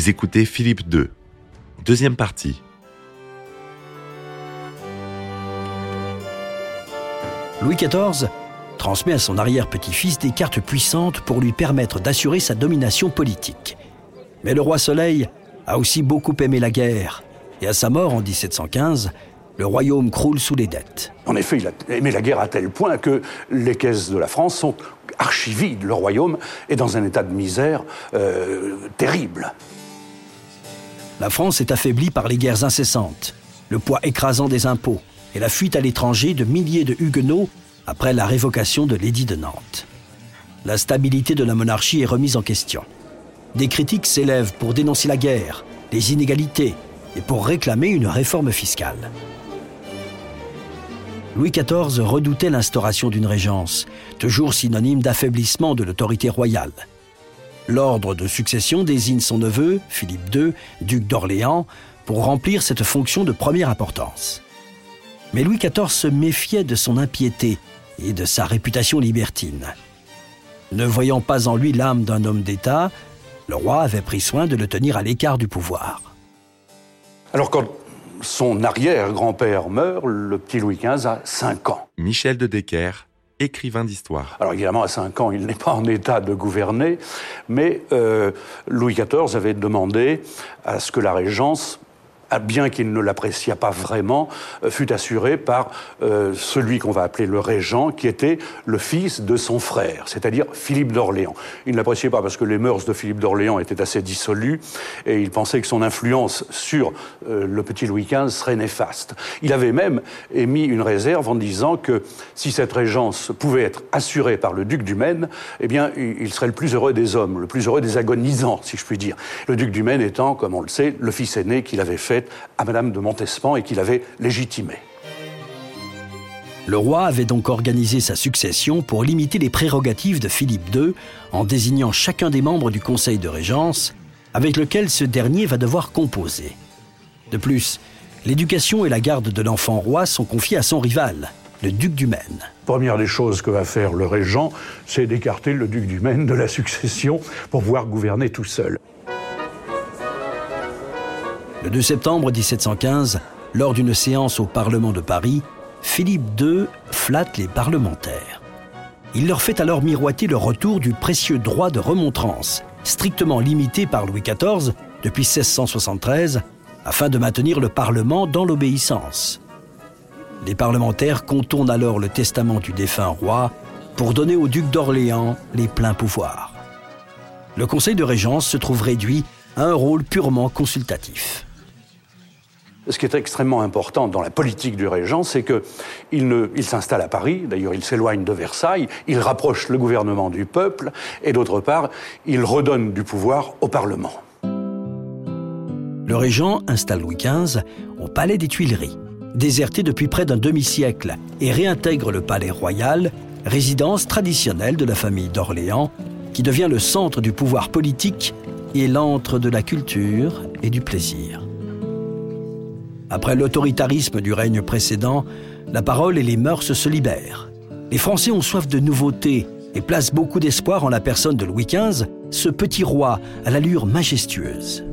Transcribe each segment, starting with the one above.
Vous écoutez Philippe II. Deuxième partie. Louis XIV transmet à son arrière-petit-fils des cartes puissantes pour lui permettre d'assurer sa domination politique. Mais le roi Soleil a aussi beaucoup aimé la guerre, et à sa mort en 1715, le royaume croule sous les dettes. En effet, il a aimé la guerre à tel point que les caisses de la France sont archivides. Le royaume est dans un état de misère euh, terrible. La France est affaiblie par les guerres incessantes, le poids écrasant des impôts et la fuite à l'étranger de milliers de huguenots après la révocation de l'édit de Nantes. La stabilité de la monarchie est remise en question. Des critiques s'élèvent pour dénoncer la guerre, les inégalités et pour réclamer une réforme fiscale. Louis XIV redoutait l'instauration d'une régence, toujours synonyme d'affaiblissement de l'autorité royale. L'ordre de succession désigne son neveu, Philippe II, duc d'Orléans, pour remplir cette fonction de première importance. Mais Louis XIV se méfiait de son impiété et de sa réputation libertine. Ne voyant pas en lui l'âme d'un homme d'État, le roi avait pris soin de le tenir à l'écart du pouvoir. Alors quand son arrière-grand-père meurt, le petit Louis XV a 5 ans. Michel de Decker, écrivain d'histoire. Alors évidemment, à 5 ans, il n'est pas en état de gouverner, mais euh, Louis XIV avait demandé à ce que la régence bien qu'il ne l'appréciât pas vraiment, euh, fut assuré par euh, celui qu'on va appeler le régent, qui était le fils de son frère, c'est-à-dire Philippe d'Orléans. Il ne l'appréciait pas parce que les mœurs de Philippe d'Orléans étaient assez dissolues et il pensait que son influence sur euh, le petit Louis XV serait néfaste. Il avait même émis une réserve en disant que si cette régence pouvait être assurée par le duc du Maine, eh bien, il serait le plus heureux des hommes, le plus heureux des agonisants, si je puis dire. Le duc du Maine étant, comme on le sait, le fils aîné qu'il avait fait à Madame de Montespan et qu'il avait légitimé. Le roi avait donc organisé sa succession pour limiter les prérogatives de Philippe II en désignant chacun des membres du Conseil de Régence avec lequel ce dernier va devoir composer. De plus, l'éducation et la garde de l'enfant roi sont confiées à son rival, le duc du Maine. Première des choses que va faire le régent, c'est d'écarter le duc du Maine de la succession pour pouvoir gouverner tout seul. Le 2 septembre 1715, lors d'une séance au Parlement de Paris, Philippe II flatte les parlementaires. Il leur fait alors miroiter le retour du précieux droit de remontrance, strictement limité par Louis XIV depuis 1673, afin de maintenir le Parlement dans l'obéissance. Les parlementaires contournent alors le testament du défunt roi pour donner au duc d'Orléans les pleins pouvoirs. Le Conseil de Régence se trouve réduit à un rôle purement consultatif ce qui est extrêmement important dans la politique du régent, c'est qu'il il s'installe à Paris, d'ailleurs il s'éloigne de Versailles, il rapproche le gouvernement du peuple, et d'autre part, il redonne du pouvoir au Parlement. Le régent installe Louis XV au Palais des Tuileries, déserté depuis près d'un demi-siècle, et réintègre le Palais Royal, résidence traditionnelle de la famille d'Orléans, qui devient le centre du pouvoir politique et l'antre de la culture et du plaisir. Après l'autoritarisme du règne précédent, la parole et les mœurs se libèrent. Les Français ont soif de nouveautés et placent beaucoup d'espoir en la personne de Louis XV, ce petit roi à l'allure majestueuse.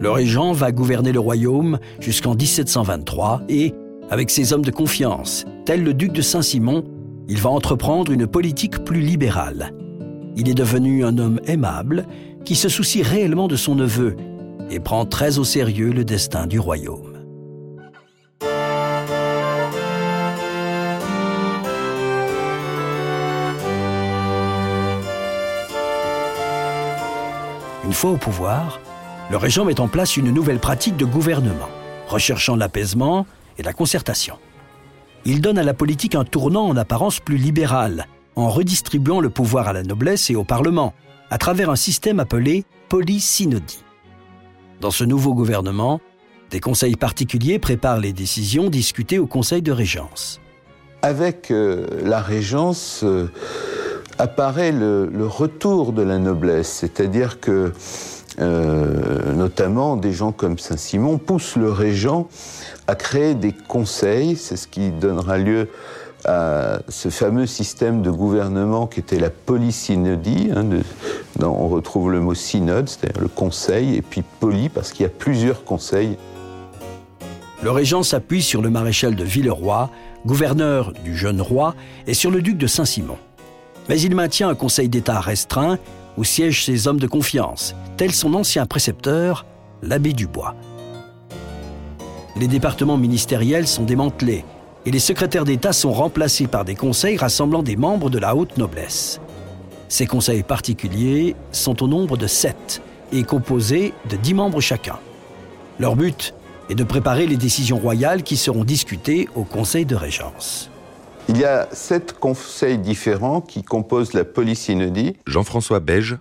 Le régent va gouverner le royaume jusqu'en 1723 et, avec ses hommes de confiance, tel le duc de Saint-Simon, il va entreprendre une politique plus libérale. Il est devenu un homme aimable qui se soucie réellement de son neveu et prend très au sérieux le destin du royaume. Une fois au pouvoir, le régent met en place une nouvelle pratique de gouvernement, recherchant l'apaisement et la concertation. Il donne à la politique un tournant en apparence plus libéral, en redistribuant le pouvoir à la noblesse et au Parlement, à travers un système appelé polysynodie. Dans ce nouveau gouvernement, des conseils particuliers préparent les décisions discutées au Conseil de Régence. Avec euh, la Régence euh, apparaît le, retour de la noblesse, c'est-à-dire que euh, notamment des gens comme Saint-Simon poussent le régent à créer des conseils, c'est ce qui donnera lieu à ce fameux système de gouvernement qui était la polysynodie, on retrouve le mot synode, c'est-à-dire le conseil, et puis poli parce qu'il y a plusieurs conseils. Le régent s'appuie sur le maréchal de Villeroy, gouverneur du jeune roi, et sur le duc de Saint-Simon. Mais il maintient un conseil d'État restreint où siègent ses hommes de confiance, tel son ancien précepteur, l'abbé Dubois. Les départements ministériels sont démantelés et les secrétaires d'État sont remplacés par des conseils rassemblant des membres de la haute noblesse. Ces conseils particuliers sont au nombre de sept et composés de dix membres chacun. Leur but est de préparer les décisions royales qui seront discutées au Conseil de Régence. Il y a sept conseils différents qui composent la polysynodie. Jean-François Beige,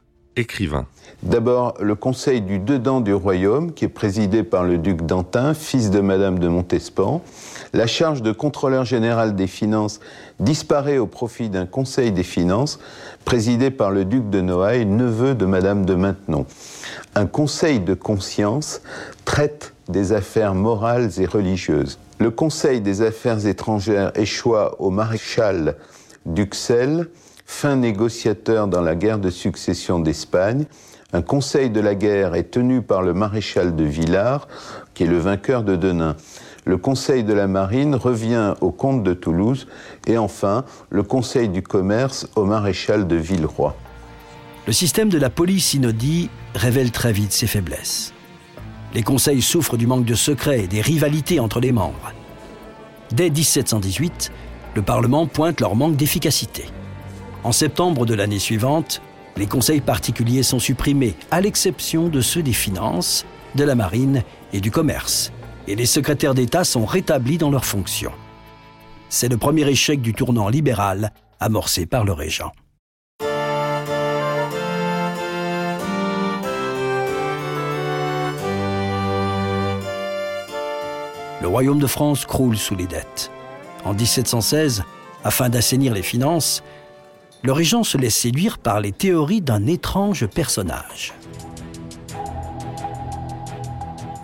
D'abord, le conseil du dedans du royaume, qui est présidé par le duc d'Antin, fils de Madame de Montespan. La charge de contrôleur général des finances disparaît au profit d'un conseil des finances, présidé par le duc de Noailles, neveu de Madame de Maintenon. Un conseil de conscience traite des affaires morales et religieuses. Le Conseil des affaires étrangères échoua au maréchal d'Uxelles, fin négociateur dans la guerre de succession d'Espagne. Un conseil de la guerre est tenu par le maréchal de Villars, qui est le vainqueur de Denain. Le conseil de la marine revient au comte de Toulouse. Et enfin, le conseil du commerce au maréchal de Villeroy. Le système de la polysynodie révèle très vite ses faiblesses. Les conseils souffrent du manque de secret et des rivalités entre les membres. Dès 1718, le Parlement pointe leur manque d'efficacité. En septembre de l'année suivante, les conseils particuliers sont supprimés, à l'exception de ceux des finances, de la marine et du commerce, et les secrétaires d'État sont rétablis dans leurs fonctions. C'est le premier échec du tournant libéral amorcé par le régent. le royaume de France croule sous les dettes. En 1716, afin d'assainir les finances, le régent se laisse séduire par les théories d'un étrange personnage.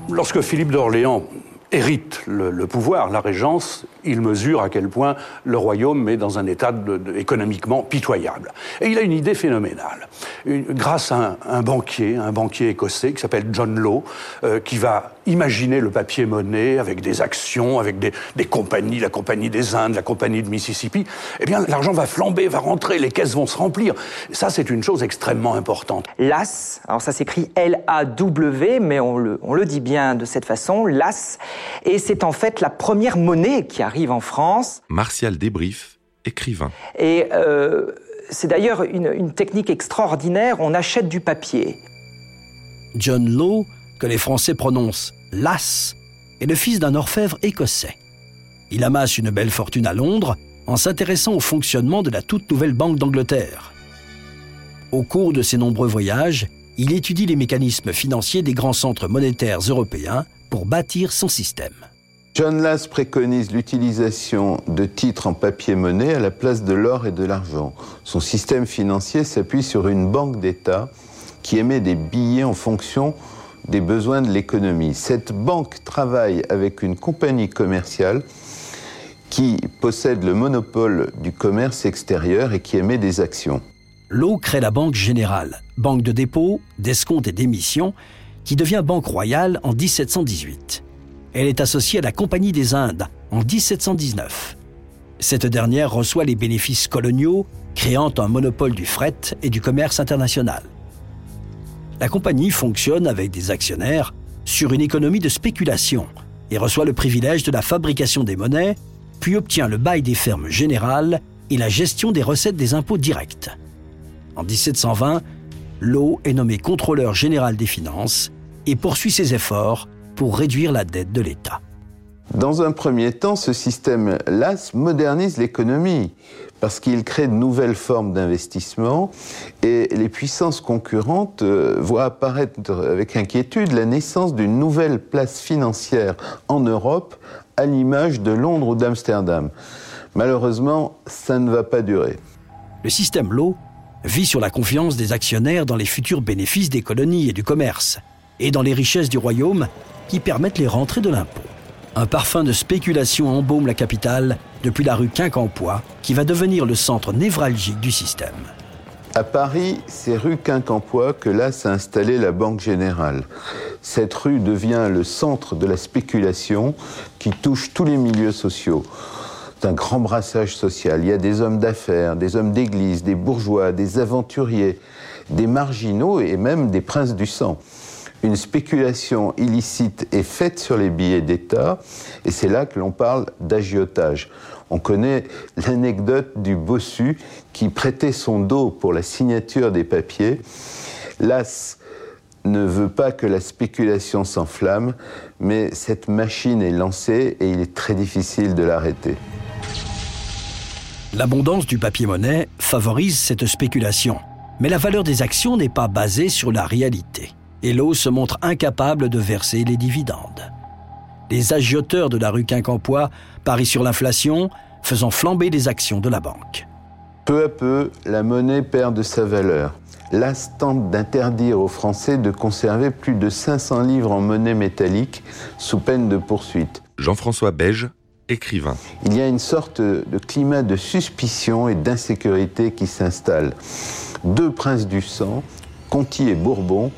Lorsque Philippe d'Orléans hérite le, pouvoir, la régence, il mesure à quel point le royaume est dans un état économiquement pitoyable. Et il a une idée phénoménale. grâce à un, banquier, un banquier écossais qui s'appelle John Law, euh, qui va imaginer le papier-monnaie avec des actions, avec des, compagnies, la compagnie des Indes, la compagnie de Mississippi, eh bien l'argent va flamber, va rentrer, les caisses vont se remplir. Ça, c'est une chose extrêmement importante. L'AS, alors ça s'écrit L-A-W, mais on le, on le dit bien de cette façon, l'AS, et c'est en fait la première monnaie qui arrive en France. Martial Débrief, écrivain. Et euh, c'est d'ailleurs une, une technique extraordinaire, on achète du papier. John Law que les Français prononcent Las, est le fils d'un orfèvre écossais. Il amasse une belle fortune à Londres en s'intéressant au fonctionnement de la toute nouvelle Banque d'Angleterre. Au cours de ses nombreux voyages, il étudie les mécanismes financiers des grands centres monétaires européens pour bâtir son système. John Lass préconise l'utilisation de titres en papier-monnaie à la place de l'or et de l'argent. Son système financier s'appuie sur une banque d'État qui émet des billets en fonction des besoins de l'économie. Cette banque travaille avec une compagnie commerciale qui possède le monopole du commerce extérieur et qui émet des actions. L'eau crée la Banque Générale, banque de dépôt, d'escompte et d'émission, qui devient Banque Royale en 1718. Elle est associée à la Compagnie des Indes en 1719. Cette dernière reçoit les bénéfices coloniaux, créant un monopole du fret et du commerce international la compagnie fonctionne avec des actionnaires sur une économie de spéculation et reçoit le privilège de la fabrication des monnaies, puis obtient le bail des fermes générales et la gestion des recettes des impôts directs. En 1720, Lowe est nommé contrôleur général des finances et poursuit ses efforts pour réduire la dette de l'État. Dans un premier temps, ce système LAS modernise l'économie parce qu'il crée de nouvelles formes d'investissement et les puissances concurrentes euh, voient apparaître avec inquiétude la naissance d'une nouvelle place financière en Europe à l'image de Londres ou d'Amsterdam. Malheureusement, ça ne va pas durer. Le système Lowe vit sur la confiance des actionnaires dans les futurs bénéfices des colonies et du commerce et dans les richesses du royaume qui permettent les rentrées de l'impôt. Un parfum de spéculation embaume la capitale depuis la rue Quincampoix, qui va devenir le centre névralgique du système. À Paris, c'est rue Quincampoix que là s'est installée la Banque Générale. Cette rue devient le centre de la spéculation qui touche tous les milieux sociaux. C'est un grand brassage social. Il y a des hommes d'affaires, des hommes d'église, des bourgeois, des aventuriers, des marginaux et même des princes du sang. Une spéculation illicite est faite sur les billets d'État et c'est là que l'on parle d'agiotage. On connaît l'anecdote du bossu qui prêtait son dos pour la signature des papiers. L'AS ne veut pas que la spéculation s'enflamme, mais cette machine est lancée et il est très difficile de l'arrêter. L'abondance du papier-monnaie favorise cette spéculation, mais la valeur des actions n'est pas basée sur la réalité. Et l'eau se montre incapable de verser les dividendes les agioteurs de la rue Quincampoix parient sur l'inflation, faisant flamber les actions de la banque. Peu à peu, la monnaie perd de sa valeur. L'AS tente d'interdire aux Français de conserver plus de 500 livres en monnaie métallique sous peine de poursuite. Jean-François Beige, écrivain. Il y a une sorte de climat de suspicion et d'insécurité qui s'installe. Deux princes du sang, Conti et Bourbon,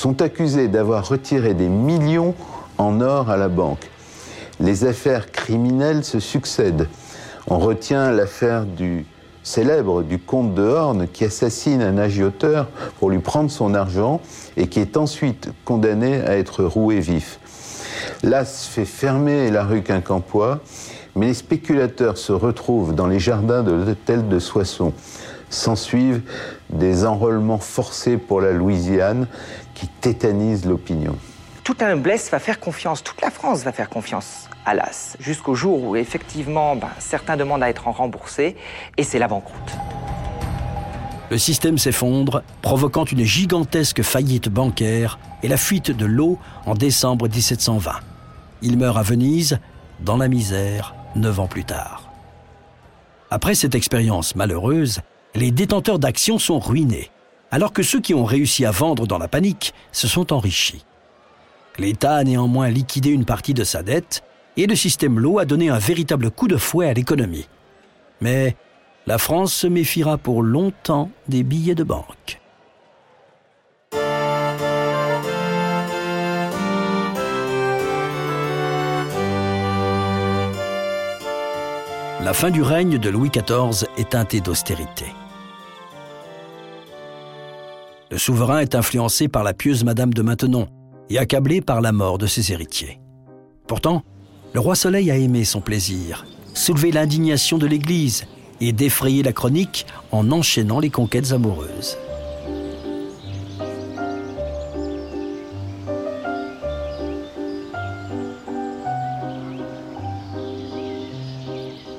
sont accusés d'avoir retiré des millions en or à la banque. Les affaires criminelles se succèdent. On retient l'affaire du célèbre du comte de Horn qui assassine un agioteur pour lui prendre son argent et qui est ensuite condamné à être roué vif. L'AS fait fermer la rue Quincampoix, mais les spéculateurs se retrouvent dans les jardins de l'hôtel de Soissons. S'ensuivent des enrôlements forcés pour la Louisiane qui tétanisent l'opinion tout un blesse va faire confiance, toute la France va faire confiance à l'AS, jusqu'au jour où effectivement ben, certains demandent à être remboursés, et c'est la banqueroute. Le système s'effondre, provoquant une gigantesque faillite bancaire et la fuite de l'eau en décembre 1720. Il meurt à Venise, dans la misère, neuf ans plus tard. Après cette expérience malheureuse, les détenteurs d'actions sont ruinés, alors que ceux qui ont réussi à vendre dans la panique se sont enrichis. L'État a néanmoins liquidé une partie de sa dette et le système Lowe a donné un véritable coup de fouet à l'économie. Mais la France se méfiera pour longtemps des billets de banque. La fin du règne de Louis XIV est teintée d'austérité. Le souverain est influencé par la pieuse Madame de Maintenon, et accablé par la mort de ses héritiers. Pourtant, le roi Soleil a aimé son plaisir, soulevé l'indignation de l'Église et défrayé la chronique en enchaînant les conquêtes amoureuses.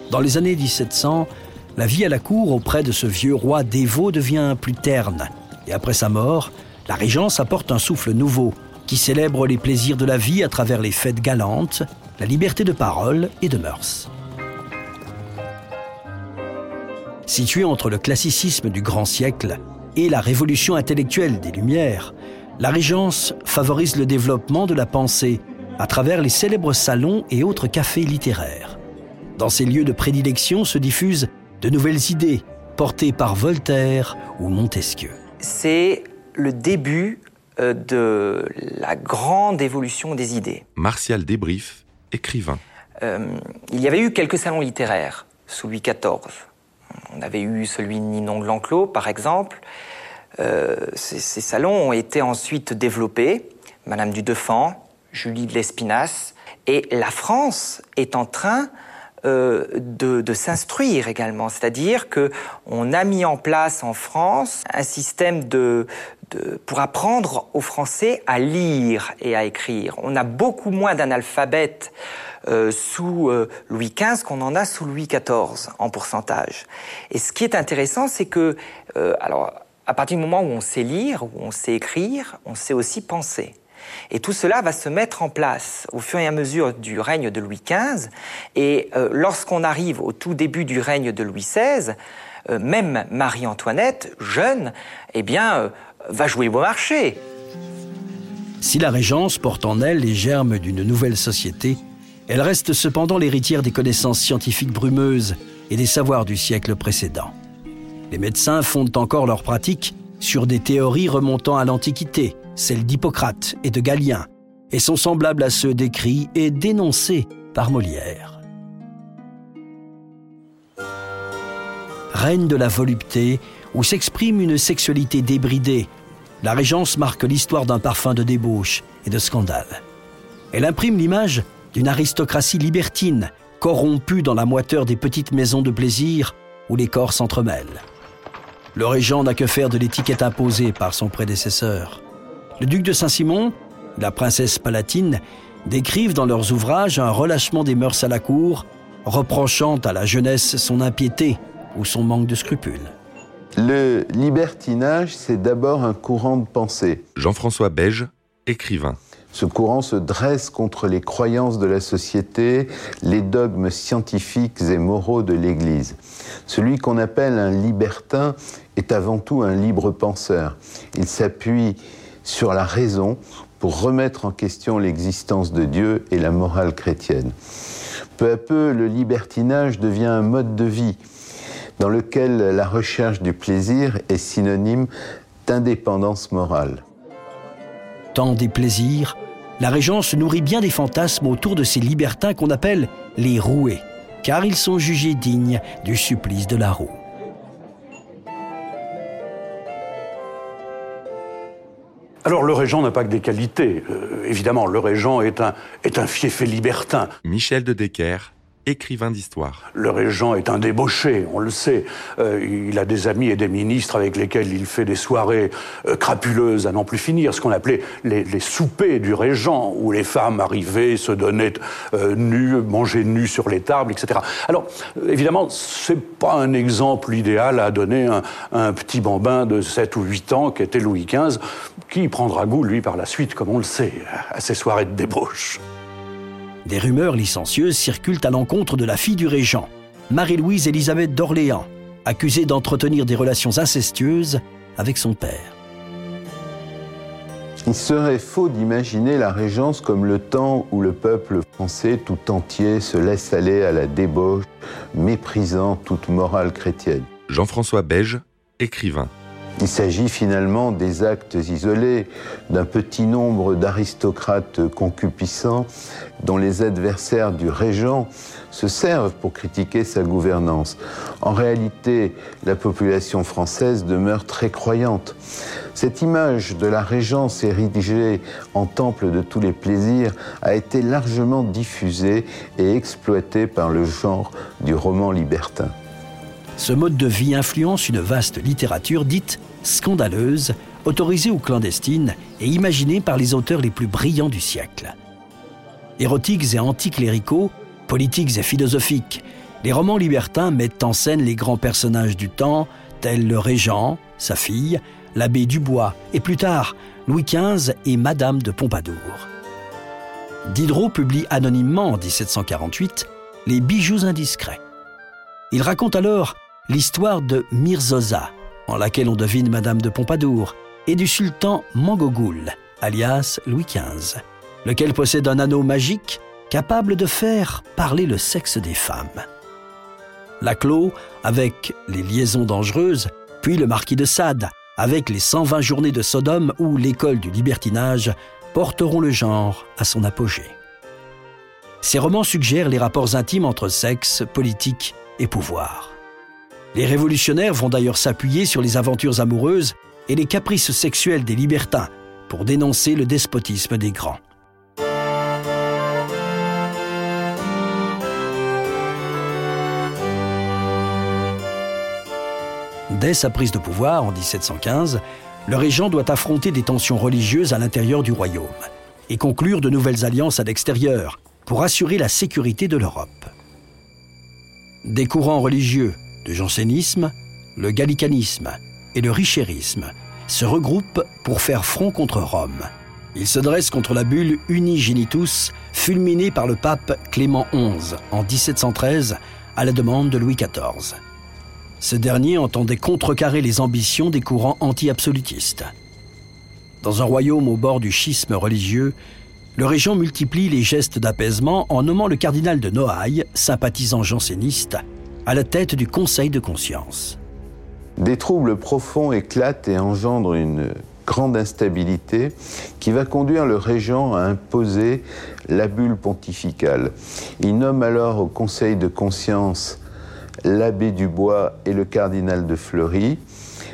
Dans les années 1700, la vie à la cour auprès de ce vieux roi dévot devient plus terne, après sa mort, la régence apporte un souffle nouveau, qui célèbre les plaisirs de la vie à travers les fêtes galantes, la liberté de parole et de mœurs. Située entre le classicisme du grand siècle et la révolution intellectuelle des Lumières, la Régence favorise le développement de la pensée à travers les célèbres salons et autres cafés littéraires. Dans ces lieux de prédilection se diffusent de nouvelles idées portées par Voltaire ou Montesquieu. C'est le début euh, de la grande évolution des idées. Martial Débrief, écrivain. Euh, il y avait eu quelques salons littéraires sous Louis XIV. On avait eu celui de Ninon de l'Enclos, par exemple. Euh, ces, salons ont été ensuite développés. Madame du Deffand, Julie de l'Espinasse. Et la France est en train de, de s'instruire également, c'est-à-dire que on a mis en place en France un système de, pour apprendre aux Français à lire et à écrire. On a beaucoup moins d'analphabètes euh, sous euh, Louis XV qu'on en a sous Louis XIV en pourcentage. Et ce qui est intéressant, c'est que, euh, alors, à partir du moment où on sait lire, où on sait écrire, on sait aussi penser. Et tout cela va se mettre en place au fur et à mesure du règne de Louis XV. Et lorsqu'on arrive au tout début du règne de Louis XVI, même Marie-Antoinette, jeune, eh bien, va jouer beau marché. Si la Régence porte en elle les germes d'une nouvelle société, elle reste cependant l'héritière des connaissances scientifiques brumeuses et des savoirs du siècle précédent. Les médecins fondent encore leurs pratiques sur des théories remontant à l'Antiquité, celles d'Hippocrate et de Galien, et sont semblables à ceux décrits et dénoncés par Molière. Règne de la volupté, où s'exprime une sexualité débridée, la Régence marque l'histoire d'un parfum de débauche et de scandale. Elle imprime l'image d'une aristocratie libertine, corrompue dans la moiteur des petites maisons de plaisir où les corps s'entremêlent. Le régent n'a que faire de l'étiquette imposée par son prédécesseur. Le duc de Saint-Simon, la princesse palatine, décrivent dans leurs ouvrages un relâchement des mœurs à la cour, reprochant à la jeunesse son impiété ou son manque de scrupules. Le libertinage, c'est d'abord un courant de pensée. Jean-François Beige, écrivain. Ce courant se dresse contre les croyances de la société, les dogmes scientifiques et moraux de l'Église. Celui qu'on appelle un libertin est avant tout un libre penseur. Il s'appuie sur la raison pour remettre en question l'existence de Dieu et la morale chrétienne. Peu à peu, le libertinage devient un mode de vie dans lequel la recherche du plaisir est synonyme d'indépendance morale. Tant des plaisirs, la Régence nourrit bien des fantasmes autour de ces libertins qu'on appelle les roués, car ils sont jugés dignes du supplice de la roue. Alors le régent n'a pas que des qualités. Euh, évidemment, le régent est un, est un fiefé libertin. Michel de Decker, écrivain d'histoire. Le régent est un débauché, on le sait. Euh, il a des amis et des ministres avec lesquels il fait des soirées euh, crapuleuses à n'en plus finir, ce qu'on appelait les, soupers du régent, où les femmes arrivaient, se donnaient euh, nues, mangeaient nues sur les tables, etc. Alors, évidemment, c'est pas un exemple idéal à donner à un, un, petit bambin de 7 ou 8 ans qui était Louis XV, qui prendra goût, lui, par la suite, comme on le sait, à ces soirées de débauche. Des rumeurs licencieuses circulent à l'encontre de la fille du régent, Marie-Louise Élisabeth d'Orléans, accusée d'entretenir des relations incestueuses avec son père. Il serait faux d'imaginer la Régence comme le temps où le peuple français tout entier se laisse aller à la débauche, méprisant toute morale chrétienne. Jean-François Beige, écrivain. Il s'agit finalement des actes isolés d'un petit nombre d'aristocrates concupissants dont les adversaires du régent se servent pour critiquer sa gouvernance. En réalité, la population française demeure très croyante. Cette image de la régence érigée en temple de tous les plaisirs a été largement diffusée et exploitée par le genre du roman libertin. Ce mode de vie influence une vaste littérature dite scandaleuse, autorisée ou clandestine et imaginée par les auteurs les plus brillants du siècle. Érotiques et anticléricaux, politiques et philosophiques, les romans libertins mettent en scène les grands personnages du temps, tels le régent, sa fille, l'abbé Dubois et plus tard Louis XV et Madame de Pompadour. Diderot publie anonymement en 1748 Les bijoux indiscrets. Il raconte alors l'histoire de Mirzoza, en laquelle on devine Madame de Pompadour, et du sultan Mangogoul, alias Louis XV, lequel possède un anneau magique capable de faire parler le sexe des femmes. La clos avec les liaisons dangereuses, puis le marquis de Sade avec les 120 journées de Sodome où l'école du libertinage porteront le genre à son apogée. Ces romans suggèrent les rapports intimes entre sexe, politique et pouvoir. Les révolutionnaires vont d'ailleurs s'appuyer sur les aventures amoureuses et les caprices sexuels des libertins pour dénoncer le despotisme des grands. Dès sa prise de pouvoir en 1715, le régent doit affronter des tensions religieuses à l'intérieur du royaume et conclure de nouvelles alliances à l'extérieur pour assurer la sécurité de l'Europe. Des courants religieux, le jansénisme, le gallicanisme et le richérisme se regroupent pour faire front contre Rome. Ils se dressent contre la bulle Unigenitus, fulminée par le pape Clément XI en 1713 à la demande de Louis XIV. Ce dernier entendait contrecarrer les ambitions des courants anti-absolutistes. Dans un royaume au bord du schisme religieux, le régent multiplie les gestes d'apaisement en nommant le cardinal de Noailles, sympathisant janséniste, à la tête du Conseil de conscience. Des troubles profonds éclatent et engendrent une grande instabilité qui va conduire le régent à imposer la bulle pontificale. Il nomme alors au conseil de conscience l'abbé Dubois et le cardinal de Fleury.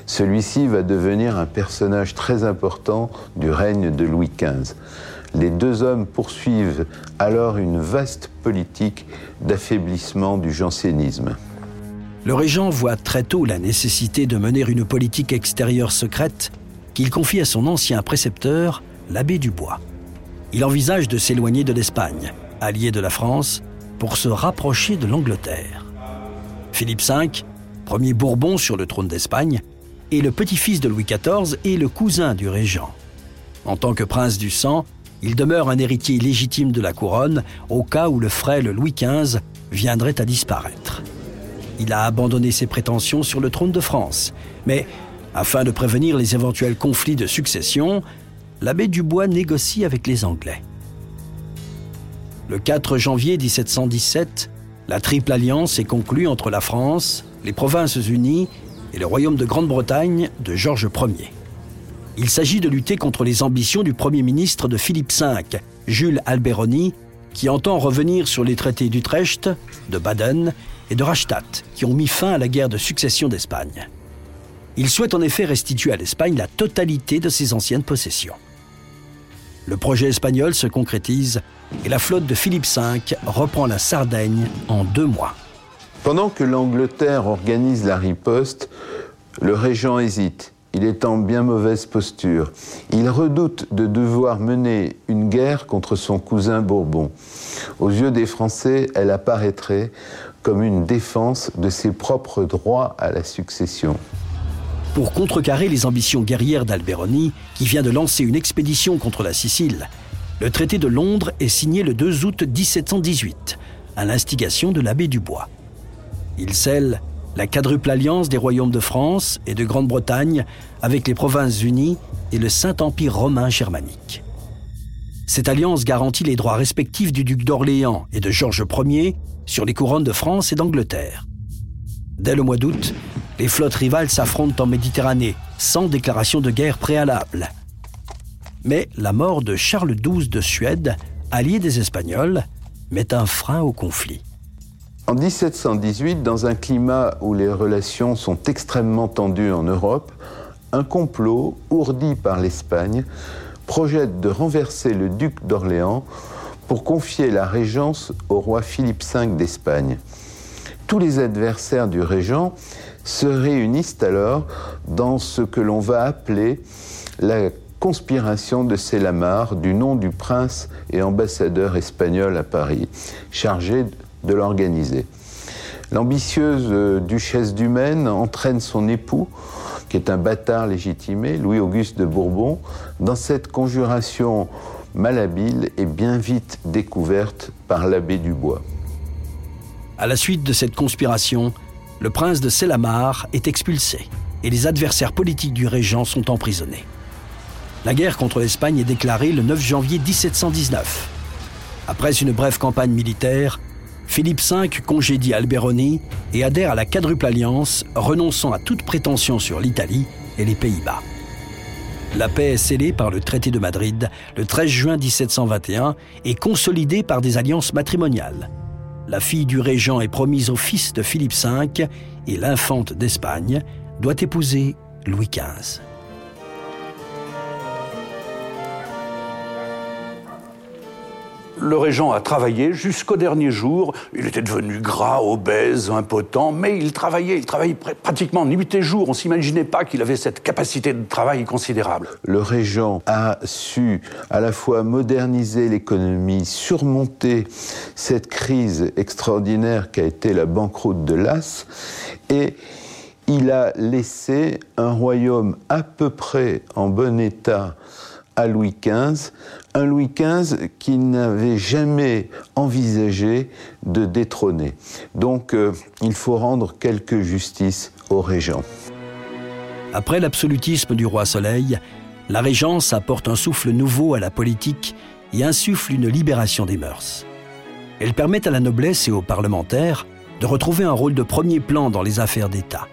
Celui-ci va devenir un personnage très important du règne de Louis XV. Les deux hommes poursuivent alors une vaste politique d'affaiblissement du jansénisme. Le régent voit très tôt la nécessité de mener une politique extérieure secrète qu'il confie à son ancien précepteur, l'abbé Dubois. Il envisage de s'éloigner de l'Espagne, allié de la France, pour se rapprocher de l'Angleterre. Philippe V, premier Bourbon sur le trône d'Espagne, est le petit-fils de Louis XIV et le cousin du régent. En tant que prince du sang, il demeure un héritier légitime de la couronne au cas où le frêle Louis XV viendrait à disparaître. Il a abandonné ses prétentions sur le trône de France, mais afin de prévenir les éventuels conflits de succession, l'abbé Dubois négocie avec les Anglais. Le 4 janvier 1717, la Triple Alliance est conclue entre la France, les Provinces-Unies et le Royaume de Grande-Bretagne de Georges Ier. Il s'agit de lutter contre les ambitions du Premier ministre de Philippe V, Jules Alberoni, qui entend revenir sur les traités d'Utrecht, de Baden et de Rastatt, qui ont mis fin à la guerre de succession d'Espagne. Il souhaite en effet restituer à l'Espagne la totalité de ses anciennes possessions. Le projet espagnol se concrétise et la flotte de Philippe V reprend la Sardaigne en deux mois. Pendant que l'Angleterre organise la riposte, le régent hésite. Il est en bien mauvaise posture. Il redoute de devoir mener une guerre contre son cousin Bourbon. Aux yeux des Français, elle apparaîtrait comme une défense de ses propres droits à la succession pour contrecarrer les ambitions guerrières d'Alberoni, qui vient de lancer une expédition contre la Sicile. Le traité de Londres est signé le 2 août 1718, à l'instigation de l'abbé Dubois. Il scelle la quadruple alliance des royaumes de France et de Grande-Bretagne avec les Provinces-Unies et le Saint-Empire romain germanique. Cette alliance garantit les droits respectifs du duc d'Orléans et de Georges Ier sur les couronnes de France et d'Angleterre. Dès le mois d'août, les flottes rivales s'affrontent en Méditerranée, sans déclaration de guerre préalable. Mais la mort de Charles XII de Suède, allié des Espagnols, met un frein au conflit. En 1718, dans un climat où les relations sont extrêmement tendues en Europe, un complot ourdi par l'Espagne projette de renverser le duc d'Orléans pour confier la régence au roi Philippe V d'Espagne. Tous les adversaires du régent se réunissent alors dans ce que l'on va appeler la conspiration de Selamar du nom du prince et ambassadeur espagnol à Paris, chargé de l'organiser. L'ambitieuse euh, duchesse du Maine entraîne son époux, qui est un bâtard légitimé, Louis-Auguste de Bourbon, dans cette conjuration malhabile et bien vite découverte par l'abbé Dubois. À la suite de cette conspiration, le prince de Selamar est expulsé et les adversaires politiques du régent sont emprisonnés. La guerre contre l'Espagne est déclarée le 9 janvier 1719. Après une brève campagne militaire, Philippe V congédie Alberoni et adhère à la quadruple alliance, renonçant à toute prétention sur l'Italie et les Pays-Bas. La paix est scellée par le traité de Madrid le 13 juin 1721 et consolidée par des alliances matrimoniales la fille du régent est promise au fils de Philippe V et l'infante d'Espagne doit épouser Louis XV. Le régent a travaillé jusqu'au dernier jour. Il était devenu gras, obèse, impotent, mais il travaillait, il travaillait pratiquement nuit et jour. On s'imaginait pas qu'il avait cette capacité de travail considérable. Le régent a su à la fois moderniser l'économie, surmonter cette crise extraordinaire qui a été la banqueroute de l'As, et il a laissé un royaume à peu près en bon état à Louis XV, un Louis XV qui n'avait jamais envisagé de détrôner. Donc euh, il faut rendre quelque justice au régent. Après l'absolutisme du roi Soleil, la régence apporte un souffle nouveau à la politique et insuffle une libération des mœurs. Elle permet à la noblesse et aux parlementaires de retrouver un rôle de premier plan dans les affaires d'État.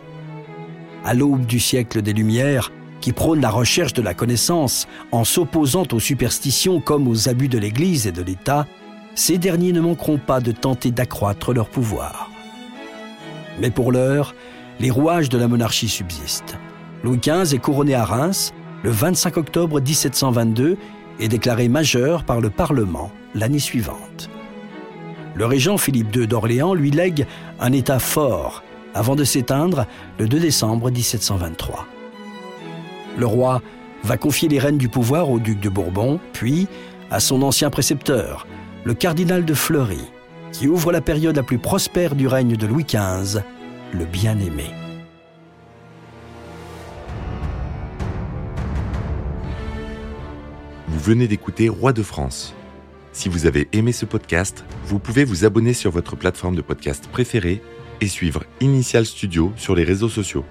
à l'aube du siècle des Lumières, qui prône la recherche de la connaissance en s'opposant aux superstitions comme aux abus de l'Église et de l'État, ces derniers ne manqueront pas de tenter d'accroître leur pouvoir. Mais pour l'heure, les rouages de la monarchie subsistent. Louis XV est couronné à Reims le 25 octobre 1722 et déclaré majeur par le Parlement l'année suivante. Le régent Philippe II d'Orléans lui lègue un État fort avant de s'éteindre le 2 décembre 1723. Le roi va confier les rênes du pouvoir au duc de Bourbon, puis à son ancien précepteur, le cardinal de Fleury, qui ouvre la période la plus prospère du règne de Louis XV, le bien-aimé. Vous venez d'écouter Roi de France. Si vous avez aimé ce podcast, vous pouvez vous abonner sur votre plateforme de podcast préférée et suivre Initial Studio sur les réseaux sociaux.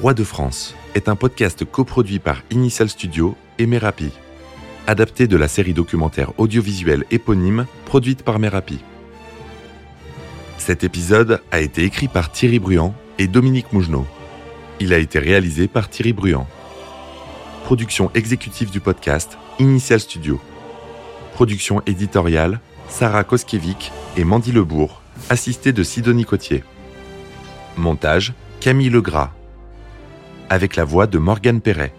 Roi de France est un podcast coproduit par Initial Studio et Merapi, adapté de la série documentaire audiovisuelle éponyme produite par Merapi. Cet épisode a été écrit par Thierry Bruand et Dominique Mougenot. Il a été réalisé par Thierry Bruand. Production exécutive du podcast Initial Studio. Production éditoriale Sarah Koskiewicz et Mandy Lebourg, assistée de Sidonie Cotier. Montage Camille Legras avec la voix de Morgane Perret.